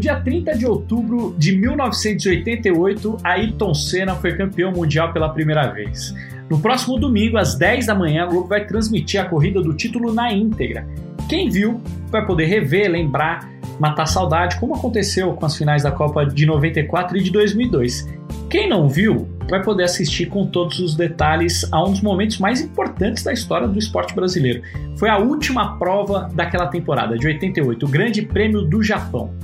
dia 30 de outubro de 1988, Ayrton Senna foi campeão mundial pela primeira vez. No próximo domingo, às 10 da manhã, a Globo vai transmitir a corrida do título na íntegra. Quem viu vai poder rever, lembrar, matar saudade, como aconteceu com as finais da Copa de 94 e de 2002. Quem não viu vai poder assistir com todos os detalhes a um dos momentos mais importantes da história do esporte brasileiro. Foi a última prova daquela temporada, de 88, o Grande Prêmio do Japão.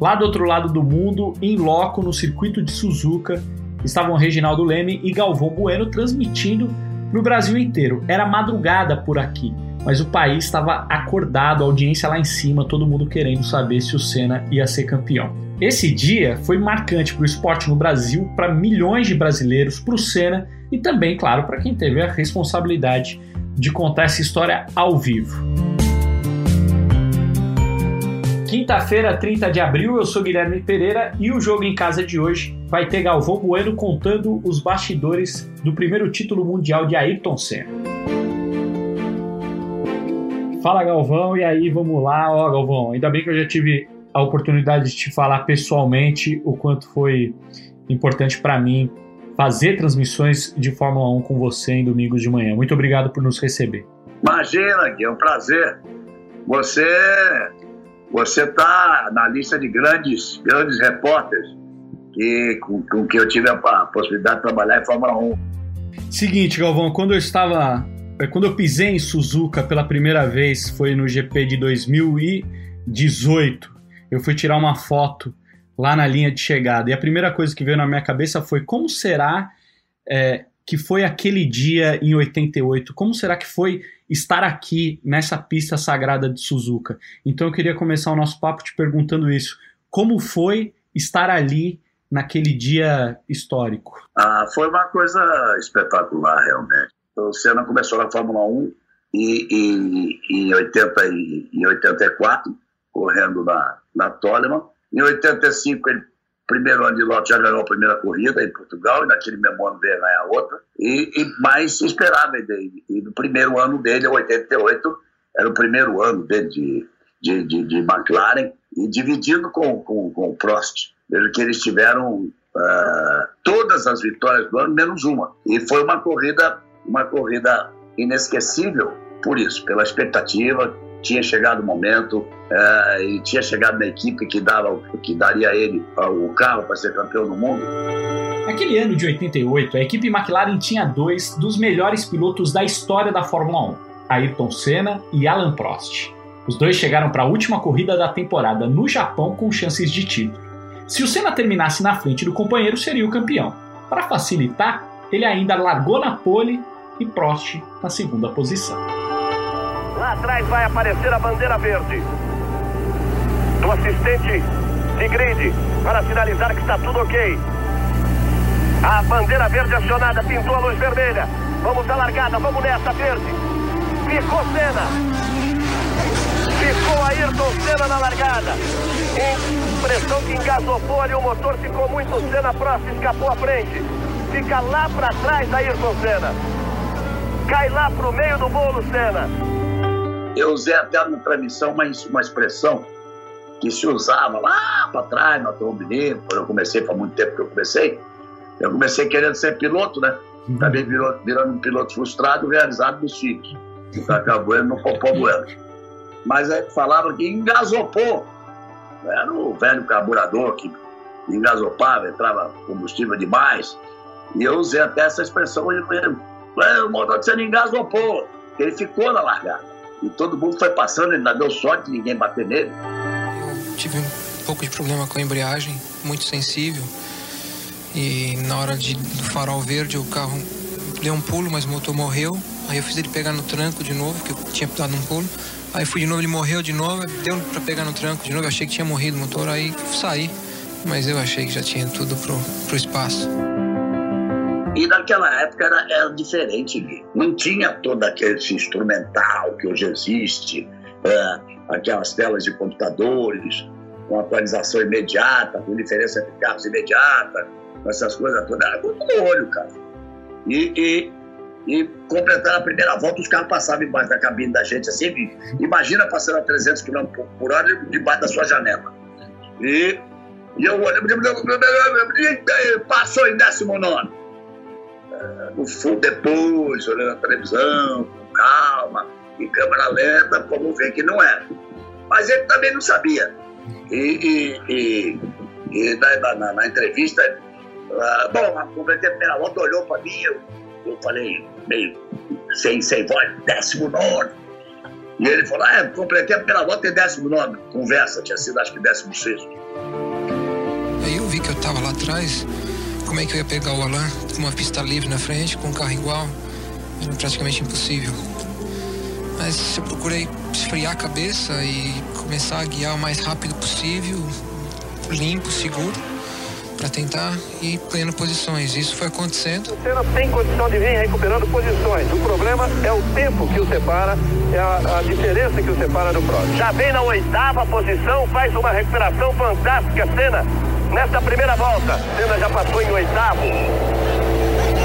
Lá do outro lado do mundo, em loco, no circuito de Suzuka, estavam Reginaldo Leme e Galvão Bueno transmitindo para o Brasil inteiro. Era madrugada por aqui, mas o país estava acordado, a audiência lá em cima, todo mundo querendo saber se o Senna ia ser campeão. Esse dia foi marcante para o esporte no Brasil, para milhões de brasileiros, para o Senna e também, claro, para quem teve a responsabilidade de contar essa história ao vivo. Quinta-feira, 30 de abril, eu sou Guilherme Pereira e o jogo em casa de hoje vai ter Galvão Bueno contando os bastidores do primeiro título mundial de Ayrton Senna. Fala Galvão, e aí vamos lá, ó Galvão, ainda bem que eu já tive a oportunidade de te falar pessoalmente o quanto foi importante para mim fazer transmissões de Fórmula 1 com você em domingos de manhã. Muito obrigado por nos receber. Imagina, Gui, é um prazer. Você você está na lista de grandes, grandes repórteres que, com, com que eu tive a, a possibilidade de trabalhar em Fórmula 1. Seguinte, Galvão, quando eu estava. Quando eu pisei em Suzuka pela primeira vez, foi no GP de 2018. Eu fui tirar uma foto lá na linha de chegada. E a primeira coisa que veio na minha cabeça foi como será é, que foi aquele dia em 88? Como será que foi estar aqui nessa pista sagrada de Suzuka? Então eu queria começar o nosso papo te perguntando isso. Como foi estar ali naquele dia histórico? Ah, foi uma coisa espetacular, realmente. O Senna começou na Fórmula 1 e, e, em, 80 e, em 84, correndo na, na Toleman. Em 85, ele primeiro ano de lote já ganhou a primeira corrida em Portugal e naquele mesmo ano veio ganhar outra. E, e mais se esperava dele. E no primeiro ano dele 88 era o primeiro ano dele de, de, de, de McLaren e dividindo com, com, com o Prost. Veja que eles tiveram uh, todas as vitórias do ano menos uma. E foi uma corrida uma corrida inesquecível por isso pela expectativa tinha chegado o momento é, e tinha chegado na equipe que, dava, que daria a ele o carro para ser campeão do mundo. Naquele ano de 88, a equipe McLaren tinha dois dos melhores pilotos da história da Fórmula 1, Ayrton Senna e Alan Prost. Os dois chegaram para a última corrida da temporada no Japão com chances de título. Se o Senna terminasse na frente do companheiro, seria o campeão. Para facilitar, ele ainda largou na pole e Prost na segunda posição. Lá atrás vai aparecer a bandeira verde. Do assistente de grid para sinalizar que está tudo ok. A bandeira verde acionada pintou a luz vermelha. Vamos à largada, vamos nessa, verde. Ficou Senna. Ficou Ayrton Senna na largada. Impressão que engasopou ali o motor, ficou muito Senna próximo, escapou à frente. Fica lá para trás Ayrton Senna. Cai lá pro meio do bolo Senna. Eu usei até na transmissão uma, uma expressão que se usava lá para trás, no automobilismo, quando eu comecei, faz muito tempo que eu comecei. Eu comecei querendo ser piloto, né? Uhum. Acabei virando, virando um piloto frustrado, realizado nos filhos. Acabou no Popó Bueno. Mas aí falava que engasopou. Era o velho carburador que engasopava, entrava combustível demais. E eu usei até essa expressão. O motor de você engasopou. Ele ficou na largada. E todo mundo foi passando, ele não deu sorte de ninguém bater nele. Eu tive um pouco de problema com a embreagem, muito sensível. E na hora de, do farol verde, o carro deu um pulo, mas o motor morreu. Aí eu fiz ele pegar no tranco de novo, que eu tinha dado um pulo. Aí fui de novo, ele morreu de novo, deu para pegar no tranco de novo. Eu achei que tinha morrido o motor, aí saí. Mas eu achei que já tinha tudo pro, pro espaço. E naquela época era, era diferente, não tinha todo aquele instrumental que hoje existe, é, aquelas telas de computadores, com atualização imediata, com diferença de carros imediata, essas coisas todas, era muito no olho, cara. E, e, e completando a primeira volta, os carros passavam embaixo da cabine da gente, assim, imagina passando a 300 km por hora debaixo da sua janela. E E eu olhei, passou em 19. No fundo, depois, olhando a televisão, com calma, em câmera lenta, vamos ver que não era. Mas ele também não sabia. E, e, e, e na, na, na, entrevista, bom, completei a primeira volta, olhou para mim, eu, eu falei, meio sem, sem voz, 19. E ele falou: ah, completei a primeira volta em 19. Conversa, tinha sido acho que 16. Aí eu vi que eu estava lá atrás, como é que eu ia pegar o Alain com uma pista livre na frente, com um carro igual? Era praticamente impossível. Mas eu procurei esfriar a cabeça e começar a guiar o mais rápido possível, limpo, seguro para tentar ir ganhando posições. Isso foi acontecendo. O Senna tem condição de vir recuperando posições. O problema é o tempo que o separa, é a, a diferença que o separa do próximo. Já vem na oitava posição, faz uma recuperação fantástica, Senna. Nesta primeira volta, Senna já passou em oitavo.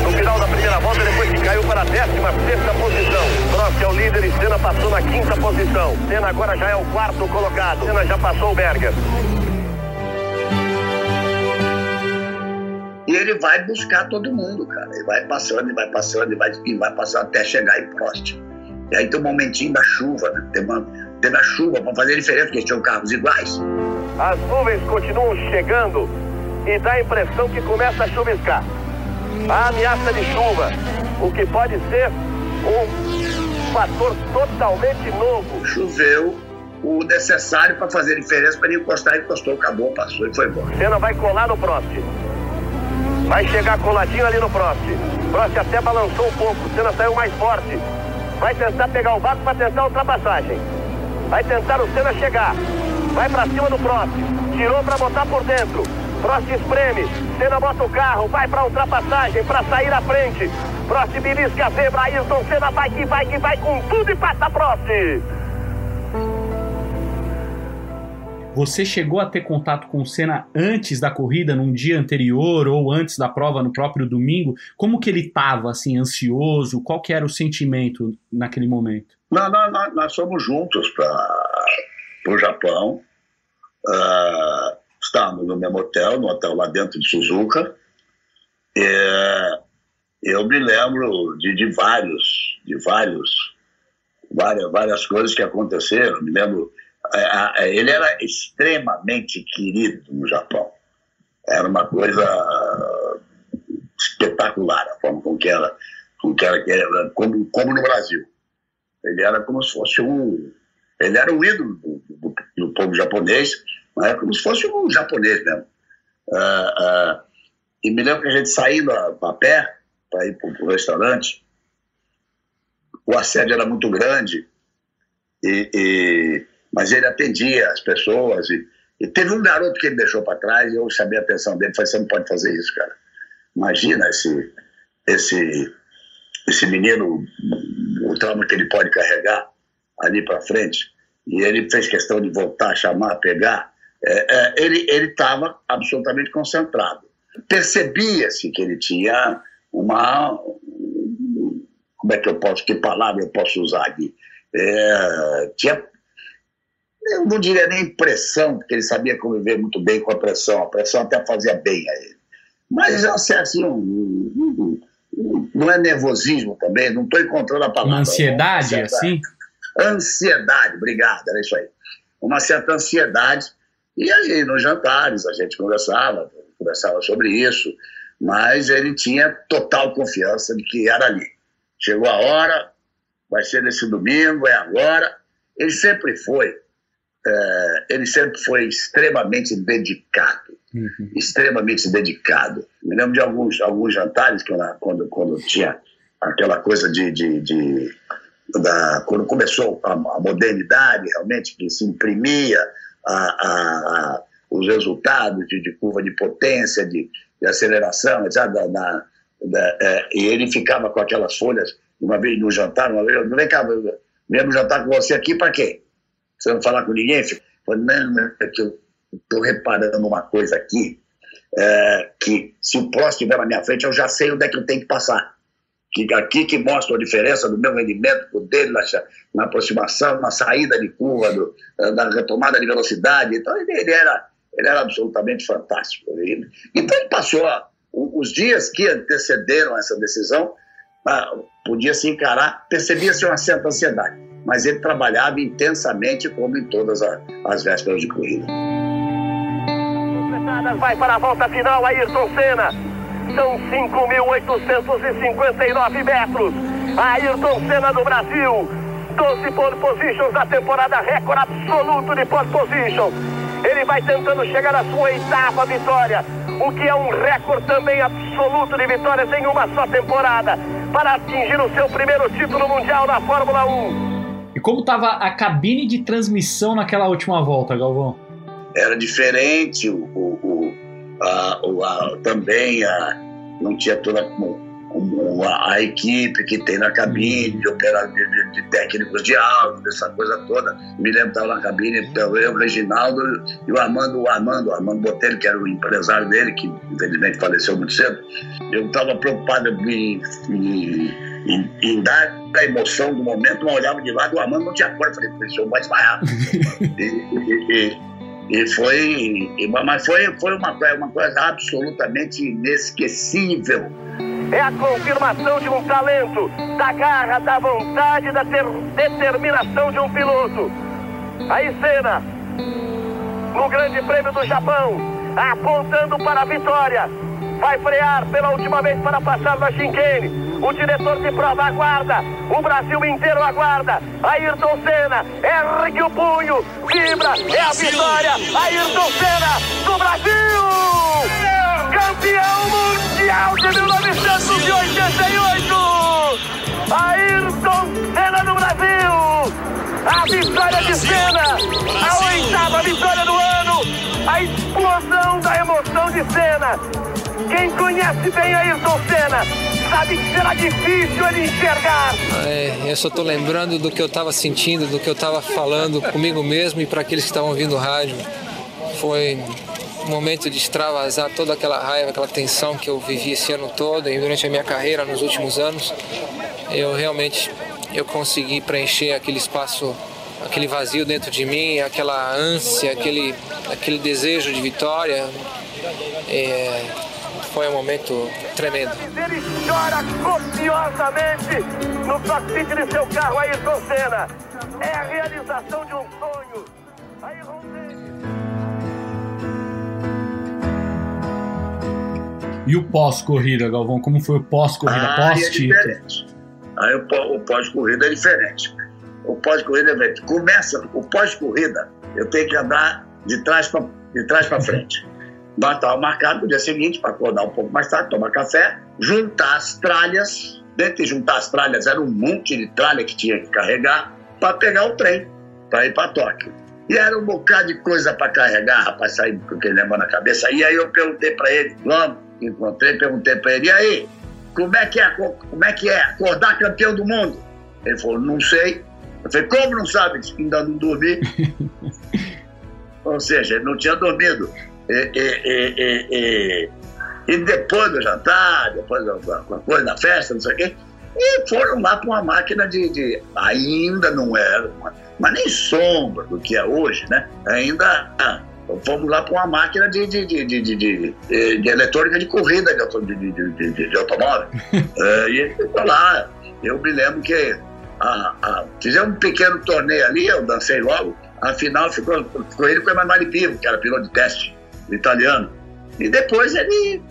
No final da primeira volta, depois que caiu para a décima sexta posição. Prost é o líder e Senna passou na quinta posição. Senna agora já é o quarto colocado. Senna já passou o Berger. E ele vai buscar todo mundo, cara. Ele vai passando, e vai passando, e vai, e vai passando até chegar em Prost. E aí tem um momentinho da chuva, né? Tem, uma, chuva para fazer diferença, porque tinham carros iguais. As nuvens continuam chegando e dá a impressão que começa a chuviscar. A ameaça de chuva, o que pode ser um fator totalmente novo. Choveu o necessário para fazer diferença para ele encostar, encostou, acabou, passou e foi embora. Senna vai colar no próximo. Vai chegar coladinho ali no Prost. Prost até balançou um pouco, Senna saiu mais forte. Vai tentar pegar o vácuo para tentar a ultrapassagem. Vai tentar o Senna chegar. Vai para cima do Prost. Tirou para botar por dentro. Prost espreme. Senna bota o carro. Vai para ultrapassagem, para sair à frente. Prost belisca a zebra. Ayrton Senna vai que vai que vai com tudo e passa Prost. Você chegou a ter contato com o Senna antes da corrida, num dia anterior ou antes da prova, no próprio domingo? Como que ele estava, assim, ansioso? Qual que era o sentimento naquele momento? Não, nós, nós, nós fomos juntos para o Japão. Uh, estávamos no mesmo hotel, no hotel lá dentro de Suzuka. E, eu me lembro de, de vários, de vários, várias, várias coisas que aconteceram. Me lembro é, é, ele era extremamente querido no Japão. Era uma coisa espetacular a forma com que era, com que era, como, como no Brasil. Ele era como se fosse um. Ele era o ídolo do, do, do povo japonês, mas como se fosse um japonês mesmo. Uh, uh, e me lembro que a gente saindo a, a pé para ir para o restaurante, o assédio era muito grande e, e mas ele atendia as pessoas. E, e teve um garoto que ele deixou para trás e eu chamei a atenção dele. Falei: você não pode fazer isso, cara. Imagina esse, esse, esse menino, o trauma que ele pode carregar ali para frente. E ele fez questão de voltar, chamar, pegar. É, é, ele estava absolutamente concentrado. Percebia-se que ele tinha uma. Como é que eu posso, que palavra eu posso usar aqui? É, tinha eu não diria nem pressão, porque ele sabia conviver muito bem com a pressão. A pressão até fazia bem a ele. Mas assim, assim um, um, um, não é nervosismo também, não estou encontrando a palavra. Uma ansiedade, assim? Ansiedade, obrigado, era isso aí. Uma certa ansiedade. E aí, nos jantares, a gente conversava, conversava sobre isso, mas ele tinha total confiança de que era ali. Chegou a hora, vai ser nesse domingo, é agora. Ele sempre foi é, ele sempre foi extremamente dedicado, uhum. extremamente dedicado. Me lembro de alguns, alguns jantares que eu, quando, quando tinha aquela coisa de, de, de da, quando começou a, a, modernidade realmente que se imprimia a, a, os resultados de, de, curva de potência, de, de aceleração, etc. Da, da, é, e ele ficava com aquelas folhas uma vez no jantar, uma vez, vem cá, mesmo jantar com você aqui para quê? Você não falar com ninguém? Falei, não, é que eu estou reparando uma coisa aqui, é, que se o próximo estiver na minha frente, eu já sei onde é que eu tenho que passar. Que aqui que mostra a diferença do meu rendimento dele na, na, aproximação, na saída de curva, do, da retomada de velocidade. Então ele, ele era, ele era absolutamente fantástico. Então ele passou os dias que antecederam essa decisão, ah, podia se encarar, percebia-se uma certa ansiedade, mas ele trabalhava intensamente como em todas as vésperas de corrida. Vai para a volta final, Ayrton Senna. São 5.859 metros. Ayrton Senna do Brasil. 12 pole positions da temporada, recorde absoluto de pole position. Ele vai tentando chegar à sua oitava vitória, o que é um recorde também absoluto de vitórias em uma só temporada, para atingir o seu primeiro título mundial na Fórmula 1. E como estava a cabine de transmissão naquela última volta, Galvão? Era diferente, o, o, a, o a, também a, não tinha toda a, a, equipe que tem na cabine, de, de, de, técnicos de áudio, essa coisa toda. Me lembro que estava na cabine, então, eu, o Reginaldo e o Armando, o Armando, o Armando Botelho, que era o empresário dele, que infelizmente faleceu muito cedo. Eu estava preocupado em, em, em, em, dar a emoção do momento, mas olhava de lado, o Armando não tinha cor, falei, esse homem vai desmaiar. e, e, e, e foi, mas foi, foi uma, uma coisa absolutamente inesquecível é a confirmação de um talento, da garra, da vontade, da ter determinação de um piloto. Aí cena, no Grande Prêmio do Japão, apontando para a vitória. Vai frear pela última vez para passar na Shinkane. O diretor de prova aguarda. O Brasil inteiro aguarda. Ayrton Senna ergue o punho. Vibra. É a vitória. Ayrton Senna do Brasil! campeão mundial de 1988! Ayrton Senna do Brasil! A vitória de Senna! A oitava vitória do ano! A explosão da emoção de Senna! Quem conhece bem Ayrton Senna sabe que será difícil ele enxergar. É, eu só estou lembrando do que eu estava sentindo, do que eu estava falando comigo mesmo e para aqueles que estavam ouvindo o rádio. Foi momento de extravasar toda aquela raiva, aquela tensão que eu vivi esse ano todo e durante a minha carreira nos últimos anos. Eu realmente eu consegui preencher aquele espaço, aquele vazio dentro de mim, aquela ânsia, aquele, aquele desejo de vitória. É, foi um momento tremendo. Ele chora copiosamente no cockpit de seu carro, Ayrton Senna. É a realização de um sonho. E o pós-corrida, Galvão? Como foi o pós-corrida, ah, é pós-título? É Aí o, pós-corrida é diferente. O pós-corrida é Começa o pós-corrida, eu tenho que andar de trás para de trás para frente. Estava marcado no dia seguinte para acordar um pouco mais tarde, tomar café, juntar as tralhas. Dentro de juntar as tralhas era um monte de tralha que tinha que carregar para pegar o trem para ir para Tóquio. E era um bocado de coisa para carregar, rapaz, sair com aquele negócio na cabeça. E aí eu perguntei para ele, vamos, encontrei, perguntei para ele, e aí, como é, que é, como é que é acordar campeão do mundo? Ele falou, não sei. Eu falei, como não sabe? Ainda não dormi. Ou seja, ele não tinha dormido. E, e, e, e depois do jantar, depois da coisa da festa, não sei o quê, e foram lá para uma máquina de, de, Ainda não era, uma, mas nem sombra do que é hoje, né? Ainda ah, fomos lá para uma máquina de, de, de, de, de, de, de eletrônica de corrida de, de, de, de, de automóvel. é, e ele ficou lá. Eu me lembro que a, a, fizemos um pequeno torneio ali, eu dancei logo. Afinal, ficou, ficou ele com o Emanuele Pivo, que era piloto de teste italiano. E depois ele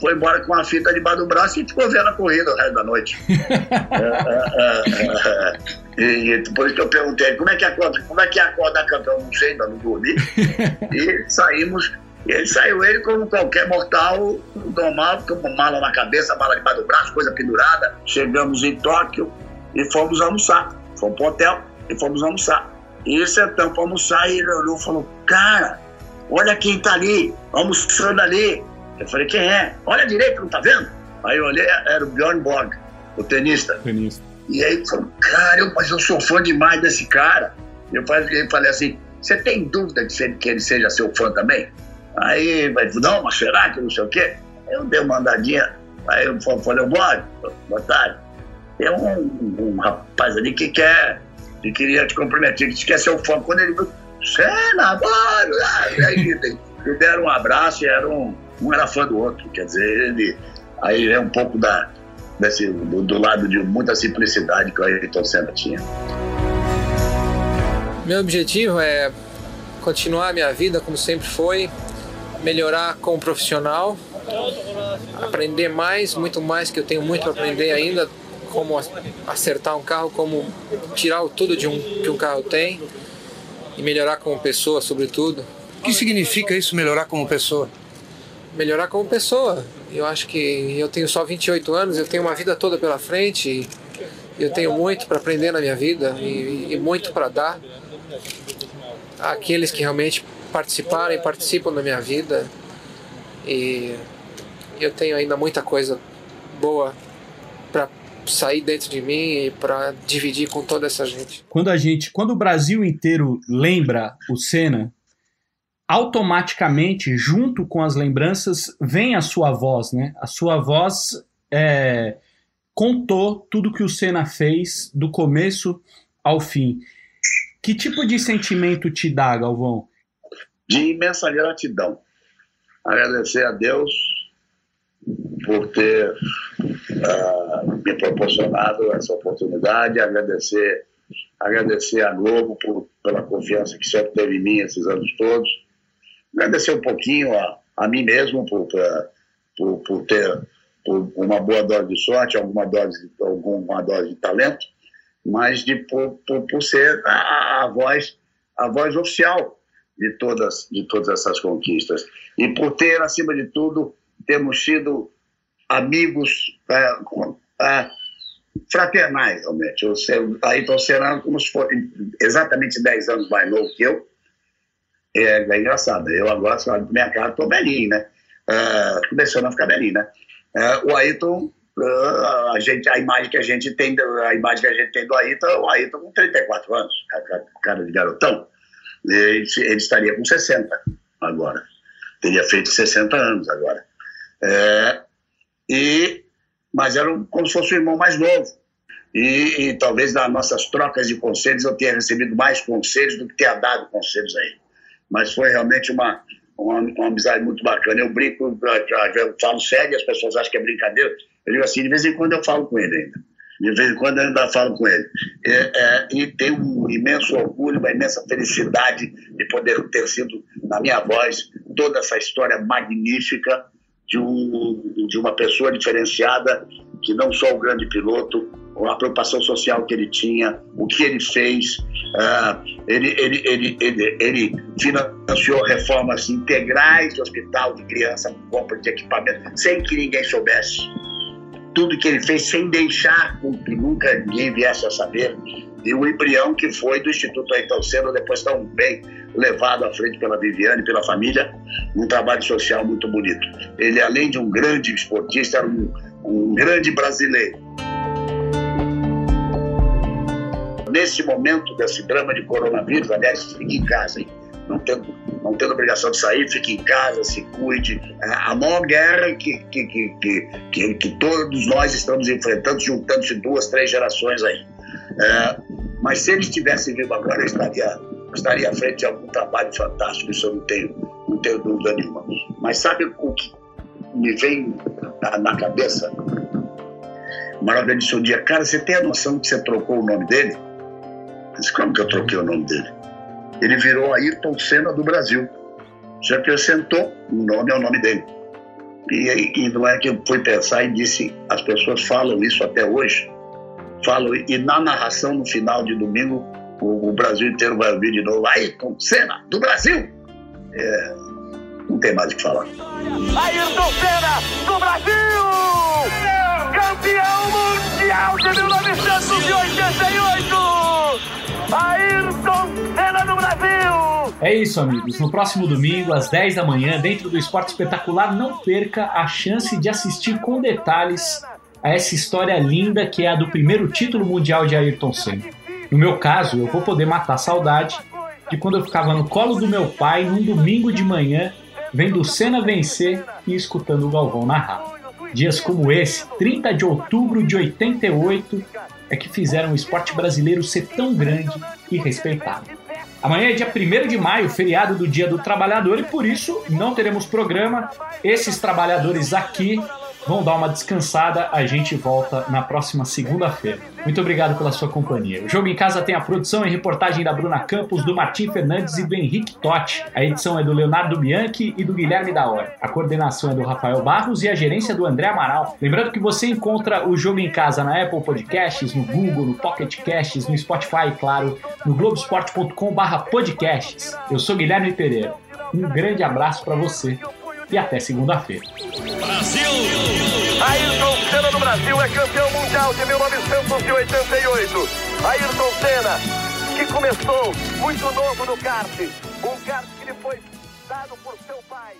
foi embora com uma fita debaixo do braço e ficou vendo a corrida o resto da noite. é, é, é, e, e depois que eu perguntei como é que acorda, como é que acorda campeão, não sei, ainda não dormi. e saímos, ele saiu ele como qualquer mortal, normal, com mala na cabeça, mala debaixo do braço, coisa pendurada. Chegamos em Tóquio e fomos almoçar. Fomos pro hotel e fomos almoçar. E sentamos para almoçar e ele olhou e falou, cara, olha quem tá ali, almoçando ali. Eu falei, quem é? Olha direito, não tá vendo? Aí eu olhei, era o Bjorn Borg, o tenista. tenista. E aí falou, cara, eu, mas eu sou fã demais desse cara. Eu falei, eu falei assim, você tem dúvida de que ele seja seu fã também? Aí vai, não, mas será que não sei o quê? Eu dei uma andadinha, aí eu falei, Borg, boa tarde. Tem um, um, rapaz ali que quer, que queria te cumprimentar, que quer ser o fã. Quando ele viu, Cena, Borg, aí, aí e deram um abraço e eram, um era fã do outro. Quer dizer, ele, aí é um pouco da, desse, do, do lado de muita simplicidade que o Ayrton Senna tinha. Meu objetivo é continuar a minha vida como sempre foi, melhorar como profissional, aprender mais, muito mais que eu tenho muito para aprender ainda, como acertar um carro, como tirar tudo de um que um carro tem e melhorar como pessoa, sobretudo. O que significa isso, melhorar como pessoa? Melhorar como pessoa. Eu acho que eu tenho só 28 anos, eu tenho uma vida toda pela frente e eu tenho muito para aprender na minha vida e, e muito para dar àqueles que realmente participaram e participam da minha vida. E eu tenho ainda muita coisa boa sair dentro de mim e para dividir com toda essa gente. Quando a gente, quando o Brasil inteiro lembra o Senna, automaticamente, junto com as lembranças, vem a sua voz, né? A sua voz é, contou tudo que o Senna fez do começo ao fim. Que tipo de sentimento te dá, Galvão? De imensa gratidão. Agradecer a Deus por ter me proporcionado essa oportunidade, agradecer, agradecer a Globo por, pela confiança que sempre teve em mim esses anos todos, agradecer um pouquinho a, a mim mesmo por, por, por ter por uma boa dose de sorte, alguma dose, alguma dose de talento, mas de, por, por, por ser a, a, voz, a voz oficial de todas, de todas essas conquistas. E por ter, acima de tudo, termos sido amigos é, é, fraternais, realmente. Eu, Ayrton Senna, como se fosse exatamente 10 anos mais novo que eu, é, é engraçado. Eu agora, minha cara, estou velhinho, né? Uh, começando a ficar velhinho, né? O Ayrton, a, gente, a imagem que a gente tem, a imagem que a gente tem do Ayrton, o Ayrton com 34 anos, cara de garotão, ele, ele estaria com 60 agora. Teria feito 60 anos agora. É, e, mas era como se fosse o irmão mais novo. E, e, talvez nas nossas trocas de conselhos eu tenha recebido mais conselhos do que ter dado conselhos a ele. Mas foi realmente uma, uma, uma amizade muito bacana. Eu brinco, eu falo sério, as pessoas acham que é brincadeira. Eu digo assim, de vez em quando eu falo com ele ainda. De vez em quando eu ainda falo com ele. É, é, e tenho um imenso orgulho, uma imensa felicidade de poder ter sido, na minha voz, toda essa história magnífica de, um, de uma pessoa diferenciada, que não só o grande piloto, a preocupação social que ele tinha, o que ele fez. Uh, ele, ele, ele, ele, financiou reformas integrais de hospital de criança, compra de equipamento, sem que ninguém soubesse. Tudo que ele fez sem deixar que nunca ninguém viesse a saber. E o embrião que foi do Instituto Ayrton Senna, depois tão bem levado à frente pela Viviane, pela família, um trabalho social muito bonito. Ele, além de um grande esportista, era um, um grande brasileiro. Nesse momento desse drama de coronavírus, aliás, fique em casa, hein? Não tendo, não tendo obrigação de sair, fique em casa, se cuide. A maior guerra que, que, que, que, que todos nós estamos enfrentando, juntando-se duas, três gerações aí. É, mas se ele estivesse vivo agora, eu estaria estaria à frente de algum trabalho fantástico, isso eu não tenho, não tenho dúvida nenhuma. Mas sabe o que me vem na, na cabeça? Maravilha disse um dia, cara, você tem a noção que você trocou o nome dele? Eu disse, como que eu troquei o nome dele? Ele virou Ayrton Senna do Brasil. Você acrescentou o nome ao nome dele. E, e não é que eu fui pensar e disse, as pessoas falam isso até hoje, falam, e na narração no final de domingo o, o, Brasil inteiro vai ouvir de novo. Ayrton Senna, do Brasil! É, não tem mais o que falar. Ayrton Senna, do Brasil! Campeão mundial de 1988! Ayrton Senna do Brasil! É isso, amigos. No próximo domingo, às 10 da manhã, dentro do Esporte Espetacular, não perca a chance de assistir com detalhes a essa história linda que é a do primeiro título mundial de Ayrton Senna. No meu caso, eu vou poder matar a saudade de quando eu ficava no colo do meu pai num domingo de manhã, vendo o Senna vencer e escutando o Galvão narrar. Dias como esse, 30 de outubro de 88, é que fizeram o esporte brasileiro ser tão grande e respeitado. Amanhã é dia 1 de maio, feriado do Dia do Trabalhador, e por isso não teremos programa. Esses trabalhadores aqui vão dar uma descansada. A gente volta na próxima segunda-feira. Muito obrigado pela sua companhia. O Jogo em Casa tem a produção e reportagem da Bruna Campos, do Martim Fernandes e do Henrique Totti. A edição é do Leonardo Bianchi e do Guilherme Daori. A coordenação é do Rafael Barros e a gerência do André Amaral. Lembrando que você encontra o Jogo em Casa na Apple Podcasts, no Google, no Pocket Casts, no Spotify, claro, no globesport.com/podcasts. Eu sou Guilherme Pereira. Um grande abraço para você e até segunda-feira. Brasil! Ayrton Senna no Brasil é campeão mundial de 1988. Ayrton Senna, que começou muito novo no kart. Um kart que lhe foi dado por seu pai.